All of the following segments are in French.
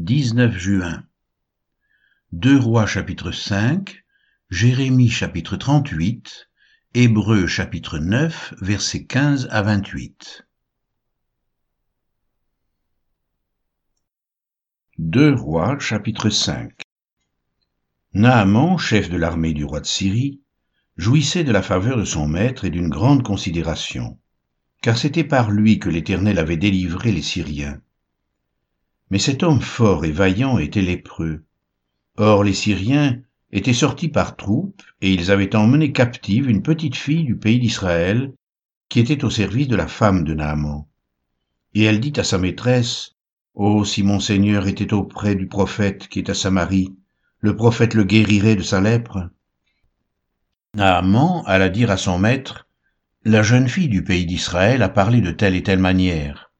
19 juin. Deux Rois chapitre 5, Jérémie chapitre 38, Hébreux chapitre 9, versets 15 à 28. Deux Rois chapitre 5 Naaman, chef de l'armée du roi de Syrie, jouissait de la faveur de son maître et d'une grande considération, car c'était par lui que l'Éternel avait délivré les Syriens. Mais cet homme fort et vaillant était lépreux. Or les Syriens étaient sortis par troupes, et ils avaient emmené captive une petite fille du pays d'Israël, qui était au service de la femme de Naaman. Et elle dit à sa maîtresse, Oh, si mon Seigneur était auprès du prophète qui est à Samarie, le prophète le guérirait de sa lèpre. Naaman alla dire à son maître, La jeune fille du pays d'Israël a parlé de telle et telle manière.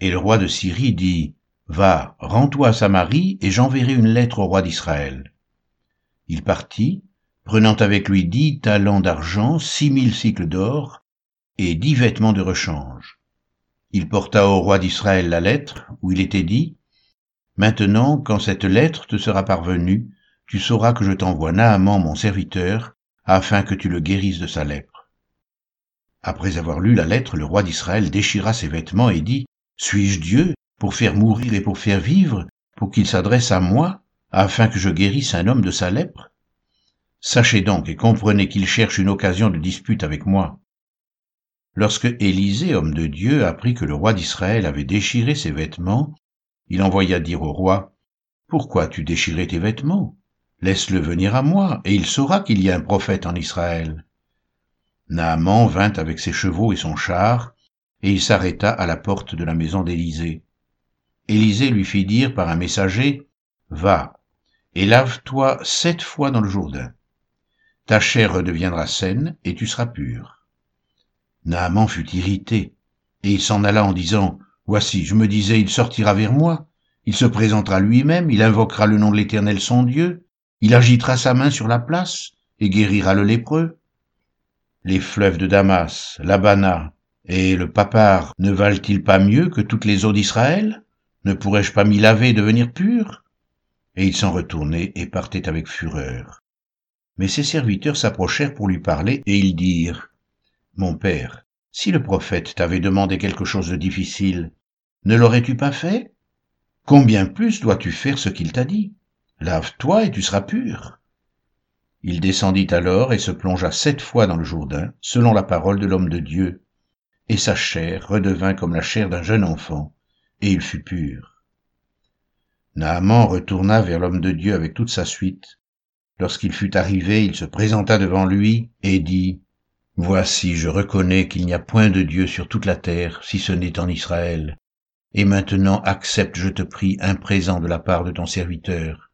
Et le roi de Syrie dit, Va, rends-toi à Samarie, et j'enverrai une lettre au roi d'Israël. Il partit, prenant avec lui dix talents d'argent, six mille cycles d'or, et dix vêtements de rechange. Il porta au roi d'Israël la lettre, où il était dit, Maintenant, quand cette lettre te sera parvenue, tu sauras que je t'envoie Naaman mon serviteur, afin que tu le guérisses de sa lèpre. Après avoir lu la lettre, le roi d'Israël déchira ses vêtements et dit, Suis-je Dieu? Pour faire mourir et pour faire vivre, pour qu'il s'adresse à moi, afin que je guérisse un homme de sa lèpre Sachez donc et comprenez qu'il cherche une occasion de dispute avec moi. Lorsque Élisée, homme de Dieu, apprit que le roi d'Israël avait déchiré ses vêtements, il envoya dire au roi, Pourquoi tu déchirais tes vêtements? Laisse-le venir à moi, et il saura qu'il y a un prophète en Israël. Naaman vint avec ses chevaux et son char, et il s'arrêta à la porte de la maison d'Élisée. Élisée lui fit dire par un messager, Va, et lave-toi sept fois dans le Jourdain. Ta chair redeviendra saine, et tu seras pur. Naaman fut irrité, et il s'en alla en disant, Voici, je me disais, il sortira vers moi, il se présentera lui-même, il invoquera le nom de l'Éternel son Dieu, il agitera sa main sur la place, et guérira le lépreux. Les fleuves de Damas, l'Abana et le Papar ne valent-ils pas mieux que toutes les eaux d'Israël? Ne pourrais-je pas m'y laver et devenir pur? Et il s'en retournait et partait avec fureur. Mais ses serviteurs s'approchèrent pour lui parler, et ils dirent, Mon père, si le prophète t'avait demandé quelque chose de difficile, ne l'aurais-tu pas fait? Combien plus dois-tu faire ce qu'il t'a dit? Lave-toi et tu seras pur. Il descendit alors et se plongea sept fois dans le Jourdain, selon la parole de l'homme de Dieu, et sa chair redevint comme la chair d'un jeune enfant, et il fut pur. Naaman retourna vers l'homme de Dieu avec toute sa suite. Lorsqu'il fut arrivé, il se présenta devant lui et dit, Voici, je reconnais qu'il n'y a point de Dieu sur toute la terre, si ce n'est en Israël. Et maintenant accepte, je te prie, un présent de la part de ton serviteur.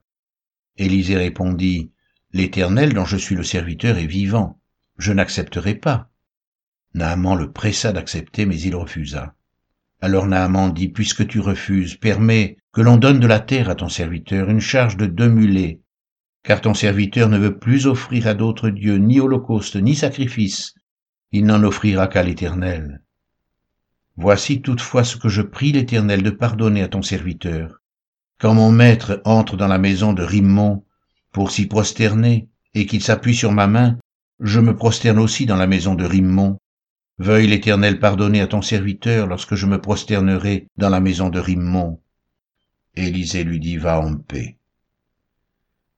Élisée répondit, L'Éternel dont je suis le serviteur est vivant. Je n'accepterai pas. Naaman le pressa d'accepter, mais il refusa. Alors Naaman dit, Puisque tu refuses, permets que l'on donne de la terre à ton serviteur, une charge de deux mulets, car ton serviteur ne veut plus offrir à d'autres dieux ni holocauste ni sacrifice, il n'en offrira qu'à l'Éternel. Voici toutefois ce que je prie l'Éternel de pardonner à ton serviteur. Quand mon maître entre dans la maison de Rimmon pour s'y prosterner, et qu'il s'appuie sur ma main, je me prosterne aussi dans la maison de Rimmon, Veuille l'Éternel pardonner à ton serviteur lorsque je me prosternerai dans la maison de Rimmon. Élisée lui dit, va en paix.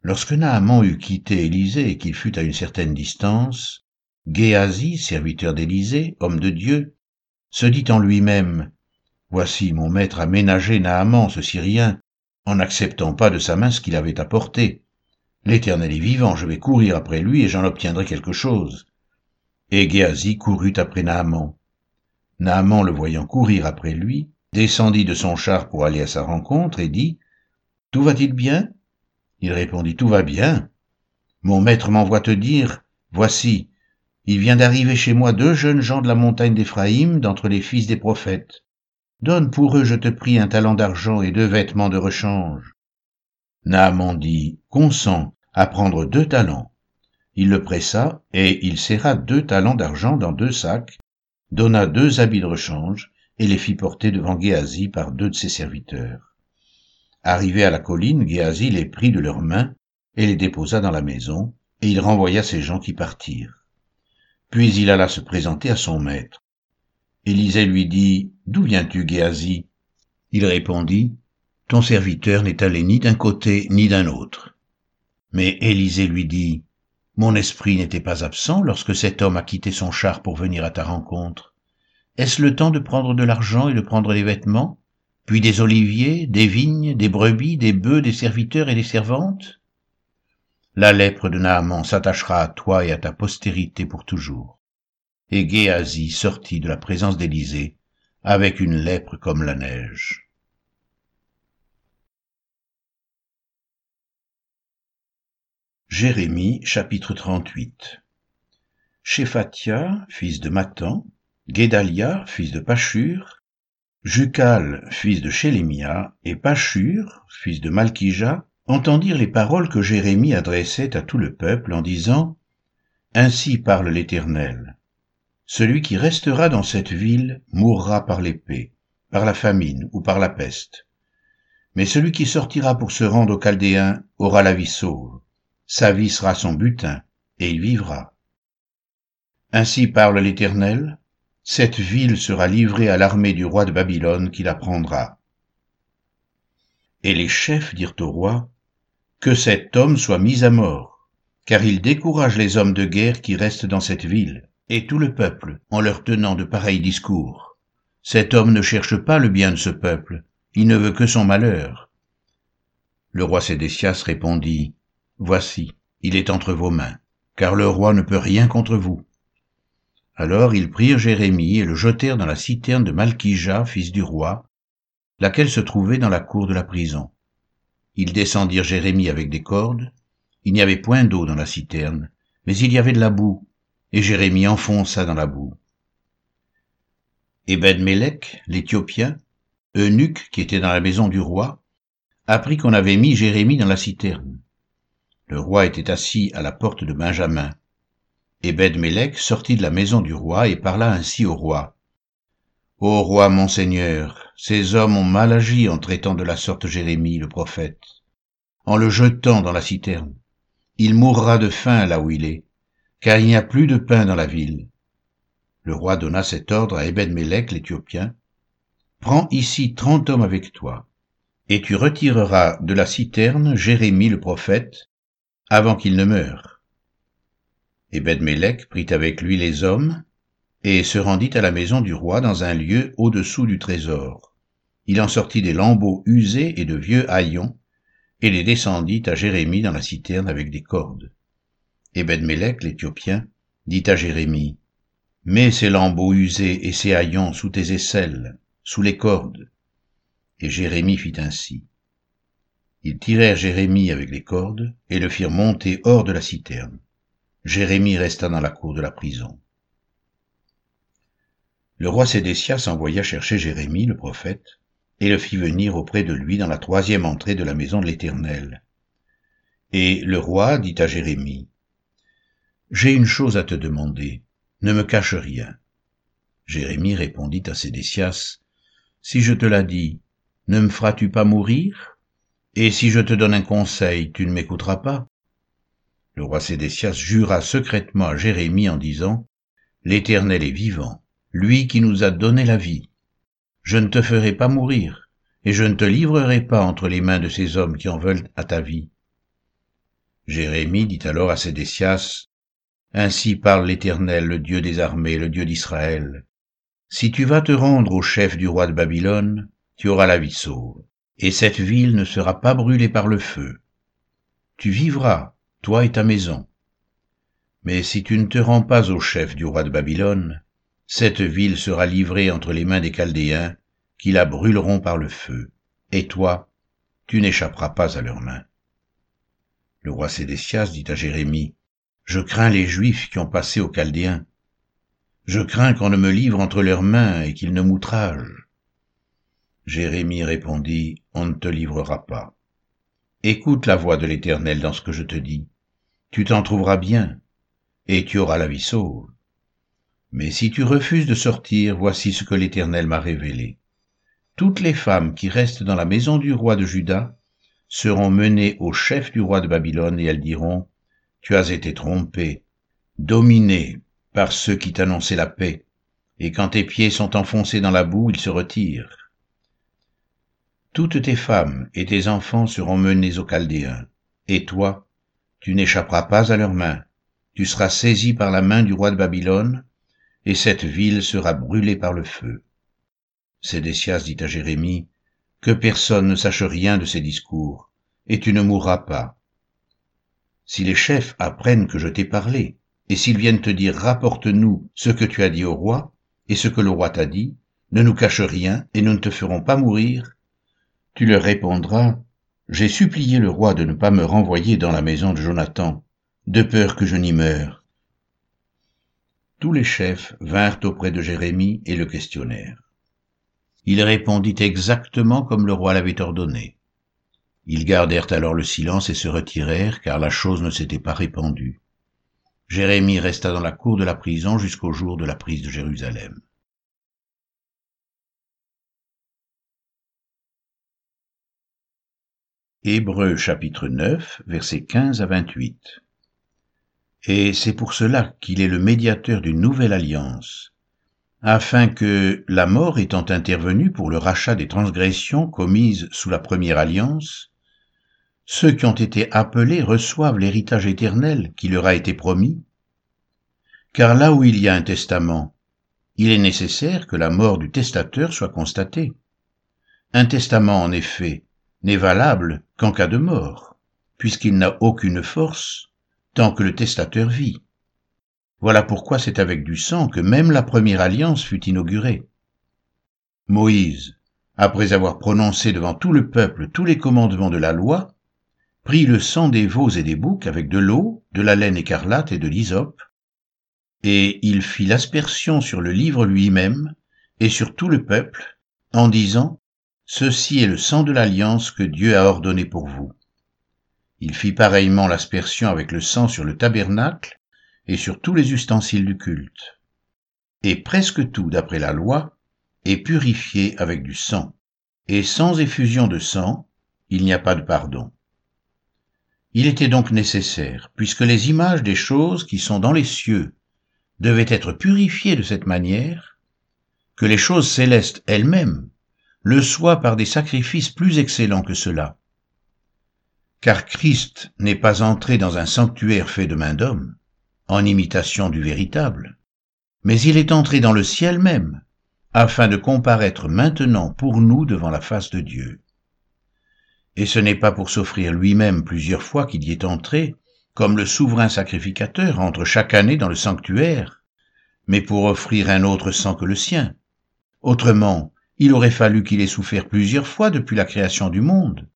Lorsque Naaman eut quitté Élisée et qu'il fut à une certaine distance, Géasi, serviteur d'Élisée, homme de Dieu, se dit en lui-même, Voici mon maître a ménagé Naaman, ce Syrien, en n'acceptant pas de sa main ce qu'il avait apporté. L'Éternel est vivant, je vais courir après lui et j'en obtiendrai quelque chose. Et Géasi courut après Naaman. Naaman, le voyant courir après lui, descendit de son char pour aller à sa rencontre et dit, Tout va-t-il bien? Il répondit, Tout va bien. Mon maître m'envoie te dire, Voici, il vient d'arriver chez moi deux jeunes gens de la montagne d'Éphraïm, d'entre les fils des prophètes. Donne pour eux, je te prie, un talent d'argent et deux vêtements de rechange. Naaman dit, Consens à prendre deux talents il le pressa, et il serra deux talents d'argent dans deux sacs, donna deux habits de rechange, et les fit porter devant Géasi par deux de ses serviteurs. Arrivé à la colline, Géasi les prit de leurs mains et les déposa dans la maison, et il renvoya ces gens qui partirent. Puis il alla se présenter à son maître. Élisée lui dit, D'où viens-tu, Géasi Il répondit, Ton serviteur n'est allé ni d'un côté ni d'un autre. Mais Élisée lui dit, Mon esprit n'était pas absent lorsque cet homme a quitté son char pour venir à ta rencontre. Est-ce le temps de prendre de l'argent et de prendre des vêtements, puis des oliviers, des vignes, des brebis, des bœufs, des serviteurs et des servantes? La lèpre de Naaman s'attachera à toi et à ta postérité pour toujours. Et Géasi sortit de la présence d'Élisée avec une lèpre comme la neige. Jérémie chapitre 38 Shéphatia, fils de Matan, Guédalia, fils de Pachur, Jucal, fils de Shélémia, et Pachur, fils de Malkija, entendirent les paroles que Jérémie adressait à tout le peuple en disant Ainsi parle l'Éternel. Celui qui restera dans cette ville mourra par l'épée, par la famine ou par la peste. Mais celui qui sortira pour se rendre aux Chaldéens aura la vie sauve. Sa vie sera son butin, et il vivra. Ainsi parle l'Éternel, cette ville sera livrée à l'armée du roi de Babylone qui la prendra. Et les chefs dirent au roi, Que cet homme soit mis à mort, car il décourage les hommes de guerre qui restent dans cette ville, et tout le peuple, en leur tenant de pareils discours. Cet homme ne cherche pas le bien de ce peuple, il ne veut que son malheur. Le roi Sédécias répondit, Voici, il est entre vos mains, car le roi ne peut rien contre vous. Alors ils prirent Jérémie et le jetèrent dans la citerne de Malkija, fils du roi, laquelle se trouvait dans la cour de la prison. Ils descendirent Jérémie avec des cordes. Il n'y avait point d'eau dans la citerne, mais il y avait de la boue, et Jérémie enfonça dans la boue. Ebed-Mélec, l'Éthiopien, eunuque qui était dans la maison du roi, apprit qu'on avait mis Jérémie dans la citerne. Le roi était assis à la porte de Benjamin. Ebed-Mélec sortit de la maison du roi et parla ainsi au roi. Ô roi mon seigneur, ces hommes ont mal agi en traitant de la sorte Jérémie le prophète, en le jetant dans la citerne. Il mourra de faim là où il est, car il n'y a plus de pain dans la ville. Le roi donna cet ordre à Ebed-Mélec l'Éthiopien. Prends ici trente hommes avec toi, et tu retireras de la citerne Jérémie le prophète, avant qu'il ne meure Ebed-Mélec prit avec lui les hommes et se rendit à la maison du roi dans un lieu au-dessous du trésor. Il en sortit des lambeaux usés et de vieux haillons et les descendit à Jérémie dans la citerne avec des cordes. Ebed-Mélec, l'Éthiopien, dit à Jérémie, Mets ces lambeaux usés et ces haillons sous tes aisselles, sous les cordes. Et Jérémie fit ainsi. Ils tirèrent Jérémie avec les cordes et le firent monter hors de la citerne. Jérémie resta dans la cour de la prison. Le roi Sédécias envoya chercher Jérémie, le prophète, et le fit venir auprès de lui dans la troisième entrée de la maison de l'Éternel. Et le roi dit à Jérémie, J'ai une chose à te demander, ne me cache rien. Jérémie répondit à Sédécias, Si je te la dis, ne me feras-tu pas mourir? Et si je te donne un conseil, tu ne m'écouteras pas le roi Sédécias jura secrètement à Jérémie en disant, L'Éternel est vivant, lui qui nous a donné la vie. Je ne te ferai pas mourir, et je ne te livrerai pas entre les mains de ces hommes qui en veulent à ta vie. Jérémie dit alors à Sédécias, Ainsi parle l'Éternel, le Dieu des armées, le Dieu d'Israël. Si tu vas te rendre au chef du roi de Babylone, tu auras la vie sauve, et cette ville ne sera pas brûlée par le feu. Tu vivras, toi et ta maison. Mais si tu ne te rends pas au chef du roi de Babylone, cette ville sera livrée entre les mains des Chaldéens, qui la brûleront par le feu, et toi, tu n'échapperas pas à leurs mains. Le roi Sédécias dit à Jérémie, Je crains les Juifs qui ont passé aux Chaldéens. Je crains qu'on ne me livre entre leurs mains et qu'ils ne m'outragent. Jérémie répondit, On ne te livrera pas. Écoute la voix de l'Éternel dans ce que je te dis tu t'en trouveras bien, et tu auras la vie sauve. Mais si tu refuses de sortir, voici ce que l'Éternel m'a révélé. toutes les femmes qui restent dans la maison du roi de Juda seront menées au chef du roi de Babylone et elles diront, Tu as été trompé, dominé par ceux qui t'annonçaient la paix, et quand tes pieds sont enfoncés dans la boue, ils se retirent. Toutes tes femmes et tes enfants seront menés aux Chaldéens, et toi, tu n'échapperas pas à leurs mains, tu seras saisi par la main du roi de Babylone, et cette ville sera brûlée par le feu. Sédécias dit à Jérémie, Que personne ne sache rien de ces discours, et tu ne mourras pas. Si les chefs apprennent que je t'ai parlé, et s'ils viennent te dire Rapporte-nous ce que tu as dit au roi, et ce que le roi t'a dit, ne nous cache rien, et nous ne te ferons pas mourir, tu leur répondras, J'ai supplié le roi de ne pas me renvoyer dans la maison de Jonathan, de peur que je n'y meure. Tous les chefs vinrent auprès de Jérémie et le questionnèrent. Il répondit exactement comme le roi l'avait ordonné. Ils gardèrent alors le silence et se retirèrent, car la chose ne s'était pas répandue. Jérémie resta dans la cour de la prison jusqu'au jour de la prise de Jérusalem. Hébreux chapitre 9, versets 15 à 28 et c'est pour cela qu'il est le médiateur d'une nouvelle alliance, afin que, la mort étant intervenue pour le rachat des transgressions commises sous la première alliance, ceux qui ont été appelés reçoivent l'héritage éternel qui leur a été promis. Car là où il y a un testament, il est nécessaire que la mort du testateur soit constatée. Un testament, en effet, n'est valable qu'en cas de mort, puisqu'il n'a aucune force tant que le testateur vit. Voilà pourquoi c'est avec du sang que même la première alliance fut inaugurée. Moïse, après avoir prononcé devant tout le peuple tous les commandements de la loi, prit le sang des veaux et des boucs avec de l'eau, de la laine écarlate et de l'hysope, et il fit l'aspersion sur le livre lui-même et sur tout le peuple, en disant, Ceci est le sang de l'alliance que Dieu a ordonné pour vous. Il fit pareillement l'aspersion avec le sang sur le tabernacle et sur tous les ustensiles du culte. Et presque tout, d'après la loi, est purifié avec du sang. Et sans effusion de sang, il n'y a pas de pardon. Il était donc nécessaire, puisque les images des choses qui sont dans les cieux devaient être purifiées de cette manière, que les choses célestes elles-mêmes le soient par des sacrifices plus excellents que cela car Christ n'est pas entré dans un sanctuaire fait de main d'homme, en imitation du véritable, mais il est entré dans le ciel même, afin de comparaître maintenant pour nous devant la face de Dieu. Et ce n'est pas pour s'offrir lui-même plusieurs fois qu'il y est entré, comme le souverain sacrificateur entre chaque année dans le sanctuaire, mais pour offrir un autre sang que le sien. Autrement, il aurait fallu qu'il ait souffert plusieurs fois depuis la création du monde.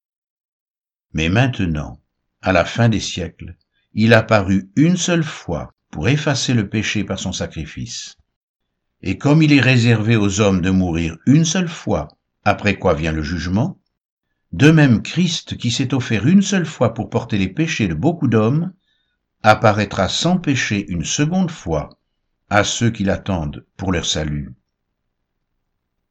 Mais maintenant, à la fin des siècles, il apparut une seule fois pour effacer le péché par son sacrifice. Et comme il est réservé aux hommes de mourir une seule fois, après quoi vient le jugement, de même Christ, qui s'est offert une seule fois pour porter les péchés de beaucoup d'hommes, apparaîtra sans péché une seconde fois à ceux qui l'attendent pour leur salut.